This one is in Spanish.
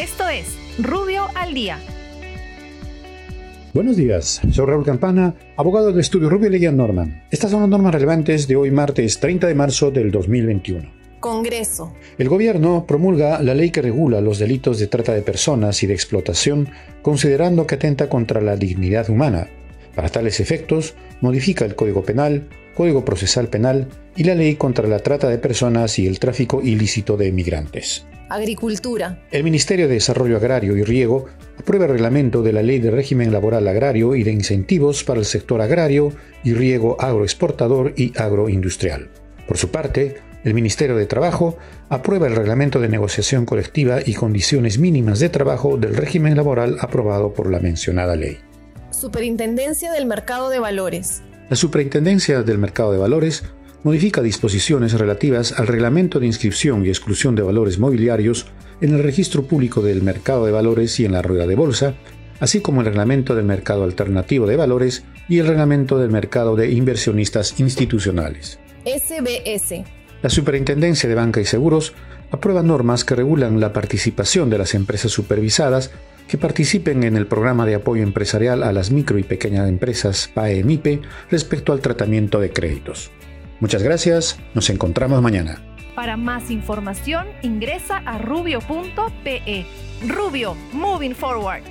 Esto es Rubio al Día. Buenos días, soy Raúl Campana, abogado de estudio Rubio Leguía Norman. Estas son las normas relevantes de hoy martes 30 de marzo del 2021. Congreso. El gobierno promulga la ley que regula los delitos de trata de personas y de explotación, considerando que atenta contra la dignidad humana. Para tales efectos, modifica el Código Penal, Código Procesal Penal y la ley contra la trata de personas y el tráfico ilícito de migrantes. Agricultura. El Ministerio de Desarrollo Agrario y Riego aprueba el reglamento de la Ley de Régimen Laboral Agrario y de Incentivos para el sector agrario y riego agroexportador y agroindustrial. Por su parte, el Ministerio de Trabajo aprueba el reglamento de negociación colectiva y condiciones mínimas de trabajo del régimen laboral aprobado por la mencionada ley. Superintendencia del Mercado de Valores. La Superintendencia del Mercado de Valores modifica disposiciones relativas al reglamento de inscripción y exclusión de valores mobiliarios en el registro público del mercado de valores y en la rueda de bolsa, así como el reglamento del mercado alternativo de valores y el reglamento del mercado de inversionistas institucionales. SBS. La Superintendencia de Banca y Seguros aprueba normas que regulan la participación de las empresas supervisadas que participen en el programa de apoyo empresarial a las micro y pequeñas empresas PAE-MIPE respecto al tratamiento de créditos. Muchas gracias, nos encontramos mañana. Para más información ingresa a rubio.pe. Rubio, moving forward.